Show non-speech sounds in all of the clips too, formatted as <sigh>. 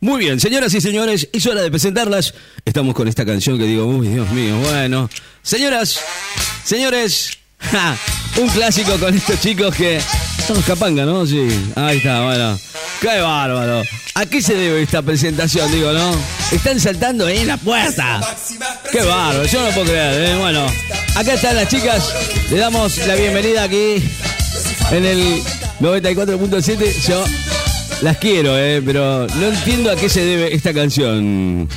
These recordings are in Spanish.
Muy bien, señoras y señores, es hora de presentarlas. Estamos con esta canción que digo, uy, Dios mío, bueno. Señoras, señores, <laughs> un clásico con estos chicos que son capanga, ¿no? Sí, ahí está, bueno. Qué bárbaro. ¿A qué se debe esta presentación, digo, no? Están saltando ahí en la puerta. Qué bárbaro, yo no puedo creer, ¿eh? Bueno, acá están las chicas. Le damos la bienvenida aquí en el 94.7. Yo las quiero, eh, pero no entiendo a qué se debe esta canción.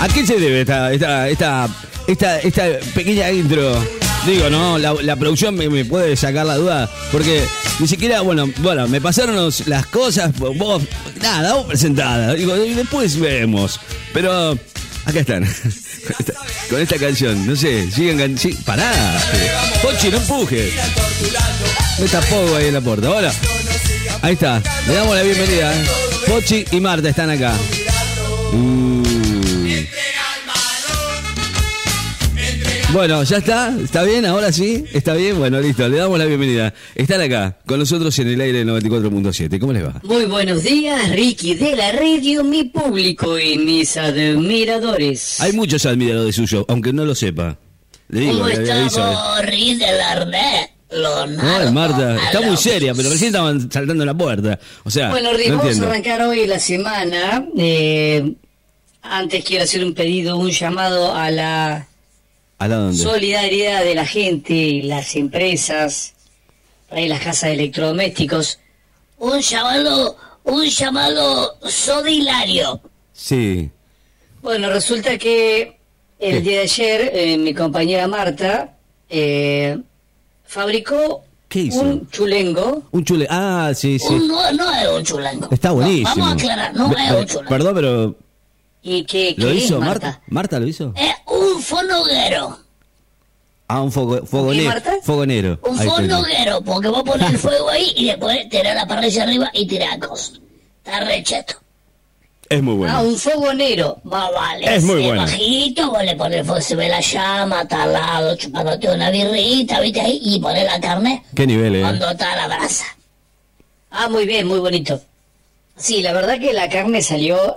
¿A qué se debe esta, esta, esta, esta, esta pequeña intro? Digo, ¿no? La, producción me, me puede sacar la duda, porque ni siquiera, bueno, bueno, me pasaron las cosas, vos, nada, vos presentada. Digo, después vemos. Pero acá están. <laughs> Con esta, canción, no sé, sigan can sí, pará. Pochi, no empuje. Me tapó ahí en la puerta. Hola. Ahí está. Le damos la bienvenida. ¿eh? Pochi y Marta están acá. Uh. Bueno, ya está, está bien, ahora sí, está bien, bueno, listo, le damos la bienvenida. Están acá, con nosotros en el aire 94.7, ¿cómo les va? Muy buenos días, Ricky de la radio, mi público y mis admiradores. Hay muchos admiradores suyos, aunque no lo sepa. Le digo, ¿Cómo le- le aviso, eh. estamos, Ricky de la red? Leonardo Ay, Marta, está muy seria, pero recién estaban saltando la puerta. O sea, Bueno, Ricky, no vamos a arrancar hoy la semana. Eh, antes quiero hacer un pedido, un llamado a la ¿A la dónde? solidaridad de la gente, las empresas, ahí las casas de electrodomésticos. Un llamado, un llamado solidario. Sí. Bueno, resulta que el ¿Qué? día de ayer eh, mi compañera Marta eh, fabricó ¿Qué hizo? un chulengo. Un chule. Ah, sí, sí. Un- no, no es un chulengo. Está No, buenísimo. vamos a aclarar, no es un chulengo. Perdón, pero ¿Y qué, ¿lo qué hizo es, Marta? Marta? ¿Marta lo hizo? Un fonoguero. Ah, un fogo, fogonero. Marta? Fogonero. Un Ahí tenés. fonoguero, porque vos pones el fuego ahí y después tirás la parrilla arriba y tirás cosas. Está recheto. Es muy bueno. Ah, un fogonero. Más vale. Es muy bueno. bajito, vos le pones el fuego, se ve la llama, está al lado, chupándote una birrita, viste ahí, y pones la carne Qué nivel, eh. cuando está la brasa. Ah, muy bien, muy bonito. Sí, la verdad que la carne salió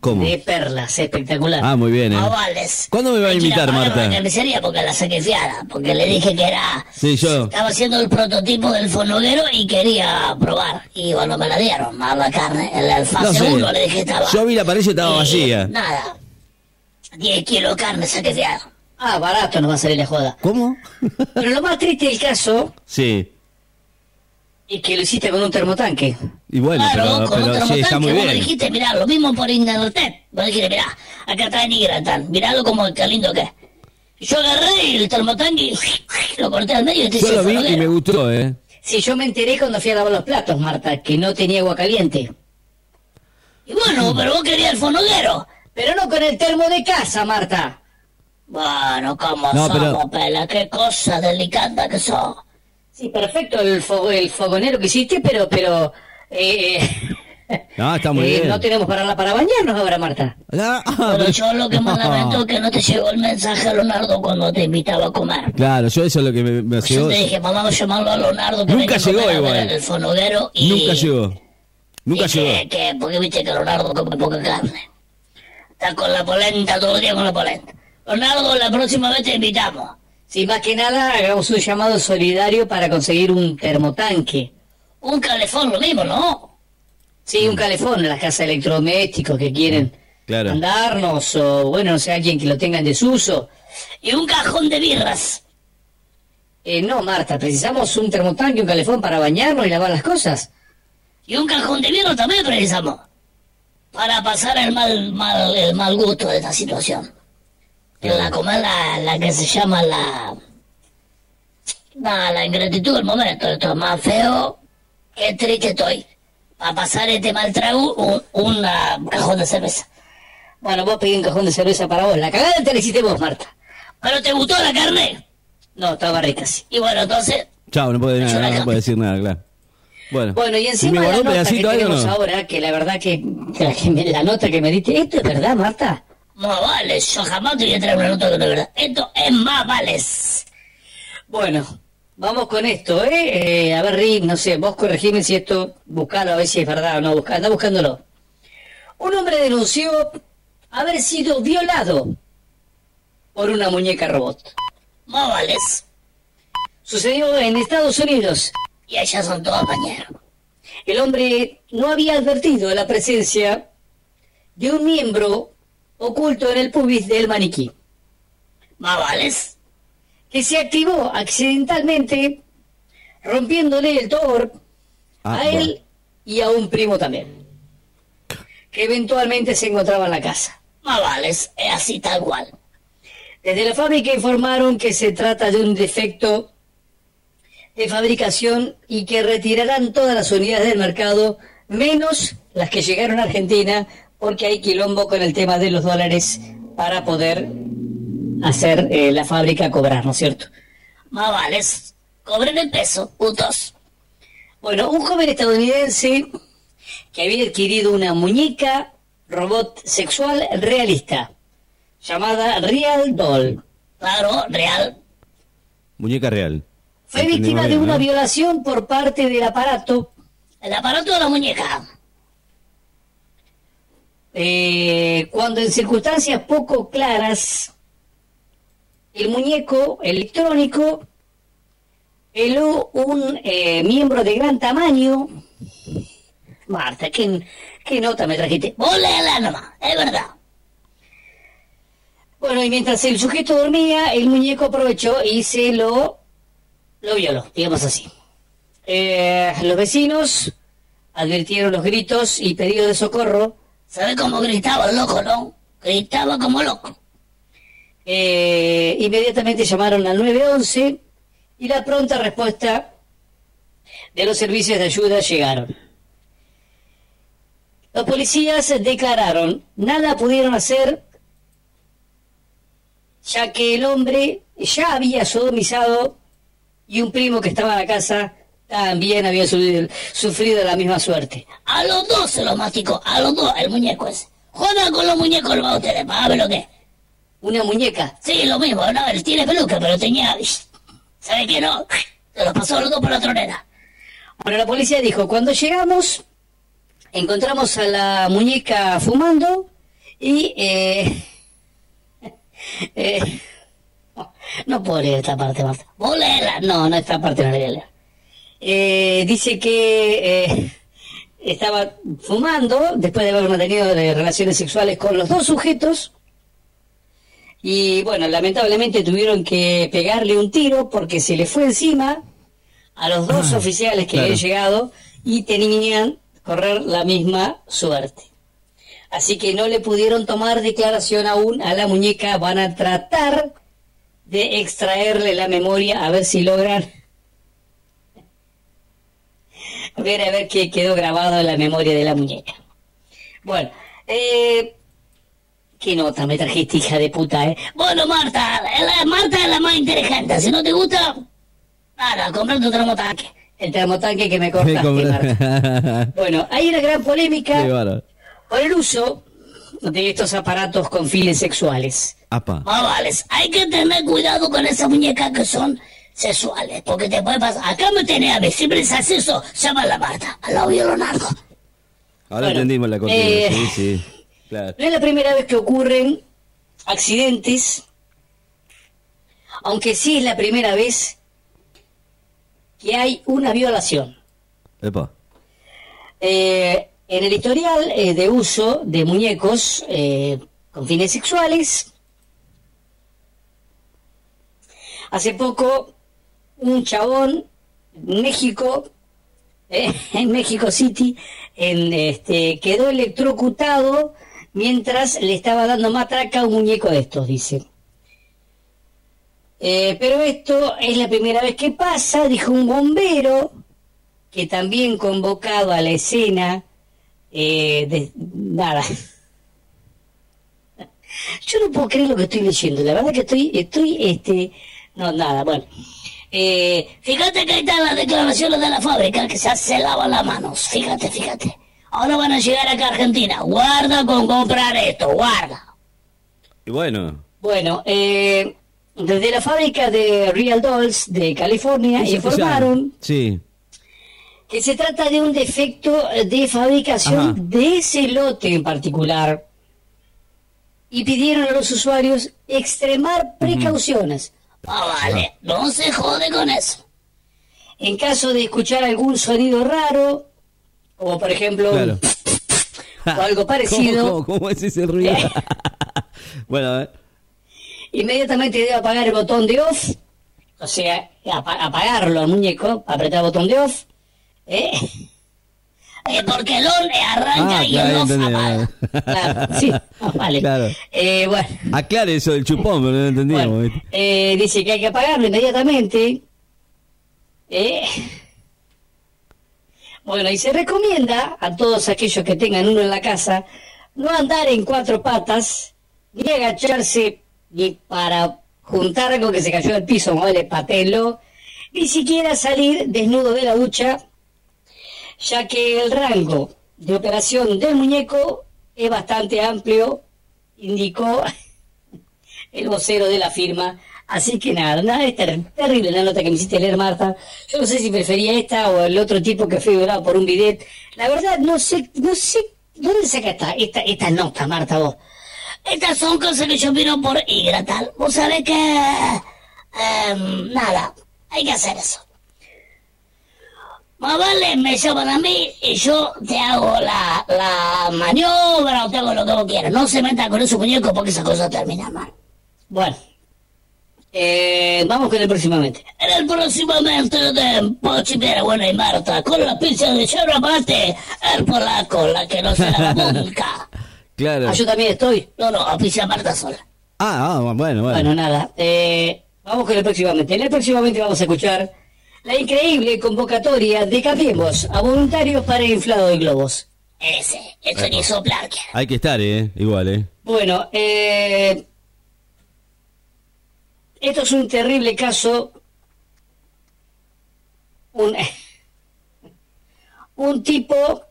¿Cómo? de perlas, espectacular. Ah, muy bien, eh. Más vales. ¿Cuándo me va a invitar, Marta? a la carnicería porque la saqué fiada, porque le dije que era... Sí, yo. Estaba haciendo el prototipo del fonoguero y quería probar. Y bueno, me la dieron, más la carne. En el No fase sé. 1 le dije que estaba... Yo vi la parrilla y estaba Eh, vacía. Nada. 10 kilos de carne saqué fiado. Ah, barato nos va a salir la joda. ¿Cómo? Pero lo más triste del caso sí. Es que lo hiciste con un termotanque. Y bueno, claro, pero, con un pero sí, termotanque está muy vos bien. dijiste, mirá, lo mismo por internet. Vos dijiste, mirá, acá está Nigratan, miralo como qué lindo que es. Y Yo agarré el termotanque y lo corté al medio y te Yo lo vi y me gustó, eh. Sí, yo me enteré cuando fui a lavar los platos, Marta, que no tenía agua caliente. Y bueno, pero vos querías el fonoguero. Pero no con el termo de casa, Marta. Bueno, ¿cómo No, pero- somos, pela? Qué cosa delicada que sos. Sí, perfecto el, fo- el fogonero que hiciste, pero, pero... Eh, No, está muy eh, bien. No tenemos para, para bañarnos ahora, Marta. Ah, Pero pero- yo lo que más lamento es que no te llegó el mensaje, Leonardo, cuando te invitaba a comer. Claro, yo eso es lo que me, me Yo llegó. te dije, vamos a llamarlo a Leonardo que Nunca a llegó a igual. el fonoguero y... Nunca llegó. Nunca llegó. Que, que- porque viste que Leonardo come poca carne. Está con la polenta todo el día con la polenta. Leonardo, la próxima vez te invitamos. Sí, más que nada hagamos un llamado solidario para conseguir un termotanque. Un calefón, lo mismo, ¿no? Sí, un calefón en las casas electrodomésticos que quieren Claro. mandarnos, o bueno, no sé, alguien que lo tenga en desuso. Y un cajón de birras. Eh, no, Marta, precisamos un termotanque, un calefón para bañarnos y lavar las cosas. Y un cajón de birra también precisamos. Para pasar el mal, mal, el mal gusto de esta situación. La comer la, la que se llama la... La, la ingratitud del momento. Esto es más feo. Qué triste estoy. Para pasar este mal trago, un, cajón de cerveza. Bueno, vos pedí un cajón de cerveza para vos. La cagada te la hiciste vos, Marta. ¿Pero te gustó la carne? No, estaba rica, sí. Y bueno, entonces... Chao, no puede, nada, no puede decir nada, claro. Bueno, Bueno, y encima la nota que tenemos no? ahora, que la verdad que, que la, que la nota que me diste, ¿esto es verdad, Marta? Más vale, yo jamás te voy a traer una nota que es verdad. Esto es más vales. Bueno, Vamos con esto, ¿eh? Eh, A ver, Rick, no sé, vos corregime si esto, buscalo a ver si es verdad o no, busca, anda buscándolo. Un hombre denunció haber sido violado por una muñeca robot. Más vales. Sucedió en Estados Unidos y allá son todos bañeros. El hombre no había advertido la presencia de un miembro oculto en el pubis del maniquí. Más vales. Que se activó accidentalmente, rompiéndole el tor Ah, a él bueno. y a un primo también, que eventualmente se encontraba en la casa. Más vales, es así tal cual. Desde la fábrica informaron que se trata de un defecto de fabricación y que retirarán todas las unidades del mercado, menos las que llegaron a Argentina, porque hay quilombo con el tema de los dólares para poder hacer eh, la fábrica cobrar, ¿no es cierto? Más vales, cobren el peso, putos. Bueno, un joven estadounidense que había adquirido una muñeca robot sexual realista llamada Real Doll. Claro, real. Muñeca real. Fue víctima de una violación por parte del aparato. El aparato de la muñeca. Eh, cuando en circunstancias poco claras, el muñeco electrónico peló un eh, miembro de gran tamaño. Marta, ¿qué, nota me trajiste? Léela nomás, es verdad. Bueno, y mientras el sujeto dormía, el muñeco aprovechó y se lo, lo violó, digamos así. Eh, los vecinos advirtieron los gritos y pedidos de socorro. ¿Sabe cómo gritaba el loco, no? Gritaba como loco. Eh, inmediatamente llamaron al 911 y la pronta respuesta de los servicios de ayuda llegaron. Los policías declararon, nada pudieron hacer ya que el hombre ya había sodomizado y un primo que estaba en la casa también había sufrido, la misma suerte. A los dos se los masticó, a los dos, el muñeco ese. Joda con los muñecos lo va a ustedes, para ver lo que. ¿Una muñeca? Sí, lo mismo, no, él tiene peluca, pero tenía... ¿Sabe qué no? Se los pasó a los dos por la tronera. Bueno, la policía dijo, cuando llegamos, encontramos a la muñeca fumando y... Eh, <laughs> eh, no, <laughs> no puedo leer esta parte, Marta. ¿Vos leerla? No, no, esta parte no la voy a leer. Eh, dice que eh, estaba fumando después de haber mantenido eh, relaciones sexuales con los dos sujetos. Y bueno, lamentablemente tuvieron que pegarle un tiro porque se le fue encima a los dos Ah, oficiales que claro. habían llegado y tenían correr la misma suerte. Así que no le pudieron tomar declaración aún a la muñeca. Van a tratar de extraerle la memoria a ver si logran ver a ver qué quedó grabado en la memoria de la muñeca. Bueno, eh, qué nota me trajiste, hija de puta, eh. Bueno, Marta, la, Marta es la más inteligente. Si no te gusta, nada, compra tu termotanque. El termotanque que me cortaste, Marta. <laughs> Bueno, hay una gran polémica bárbaro. por el uso de estos aparatos con fines sexuales. Apa. Ah, vale, hay que tener cuidado con esas muñecas que son sexuales, porque te puede pasar. Acá me tenés a ver, si me haces eso, llama a la Marta, al lado de Leonardo. Ahora Bueno, entendimos la cortina. eh, Sí, sí. Claro. No es la primera vez que ocurren accidentes, aunque sí es la primera vez que hay una violación. Epa. Eh, en el historial eh, de uso de muñecos eh, con fines sexuales, hace poco un chabón en México, eh, <laughs> en México City, en, este, quedó electrocutado mientras le estaba dando matraca a un muñeco de estos, dice. Eh, pero esto es la primera vez que pasa, dijo un bombero, que también convocado a la escena eh, nada. <laughs> Yo no puedo creer lo que estoy leyendo, la verdad que estoy, estoy, este, no, nada, bueno. Eh, fíjate que ahí están las declaraciones de la fábrica que se, se lavan las manos, fíjate, fíjate. Ahora van a llegar acá a Argentina, guarda con comprar esto, guarda. Y bueno, Bueno, eh, desde la fábrica de Real Dolls de California informaron Sí. que se trata de un defecto de fabricación Ajá. de ese lote en particular y pidieron a los usuarios extremar precauciones. Ah, vale, no se jode con eso. En caso de escuchar algún sonido raro, como por ejemplo Claro. <laughs> o algo parecido, ¿Cómo, cómo, cómo es ese ruido? <laughs> <laughs> bueno, a ver. inmediatamente debe apagar el botón de off, o sea, apa- apagarlo al muñeco, apretar el botón de off, ¿eh? Eh, porque el on arranca Ah, y claro, el off entendí, apaga. claro. <laughs> Sí, vale. Claro. Eh, bueno, Aclare eso del chupón, pero no entendíamos. bueno, ¿viste? eh, dice que hay que apagarlo inmediatamente. ¿eh? Bueno, y se recomienda a todos aquellos que tengan uno en la casa no andar en cuatro patas, ni agacharse ni para juntar algo que se cayó del piso, vale, patelo, ni siquiera salir desnudo de la ducha, ya que el rango de operación del muñeco es bastante amplio, indicó <laughs> el vocero de la firma. Así que nada, nada, es ter- terrible la nota que me hiciste leer, Marta. Yo no sé si prefería esta o el otro tipo que fue violado por un bidet. La verdad, no sé, no sé, ¿dónde saca esta, esta, esta nota, Marta, vos? Estas son cosas que yo miro por Igratal. Vos sabés que... em, nada, hay que hacer eso. Más vale me llaman a mí y yo te hago la, la maniobra o te hago lo que vos quieras. No se meta con esos muñecos porque esa cosa termina mal. Bueno. Eh, vamos con el próximamente. En el próximamente de Pochi Piera Buena y Marta, con la pizza de yerba mate, el polaco, la que no se la nunca. <laughs> Claro. Ah, yo también estoy. No, no, a pizza Marta sola. Ah, ah, bueno, bueno. Bueno, nada. Eh, vamos con el próximamente. En el próximamente vamos a escuchar la increíble convocatoria de Cambiemos a voluntarios para el inflado de globos. Ese, eso ni soplar. Hay que estar, ¿eh? Igual, ¿eh? Bueno, eh, esto es un terrible caso. Un, <laughs> un tipo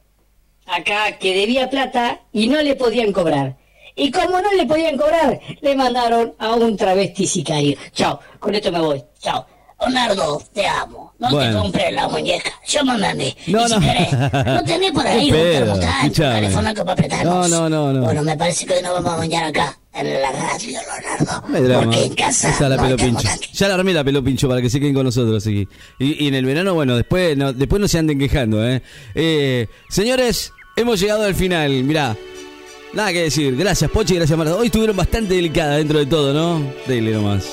acá que debía plata y no le podían cobrar. Y como no le podían cobrar, le mandaron a un travesti sicario. Chao, con esto me voy. Chao. Leonardo, te amo. No Bueno. te compré la muñeca. Llámame a mí. No, y si no. querés, no tenés por <laughs> ahí un teléfono para apretarnos. No, no, no, no. Bueno, me parece que hoy nos vamos a bañar acá, en la radio, Leonardo. No. Porque en casa Esa es la no hay pelo pincho. termotanque. Ya la armé la pelo pincho para que se queden con nosotros aquí. Y, y en el verano, bueno, después no, después no se anden quejando, ¿eh? Eh, Señores, hemos llegado al final. Mirá, nada que decir. Gracias, Pochi, gracias, Marta. Hoy estuvieron bastante delicadas dentro de todo, ¿no? Dele nomás.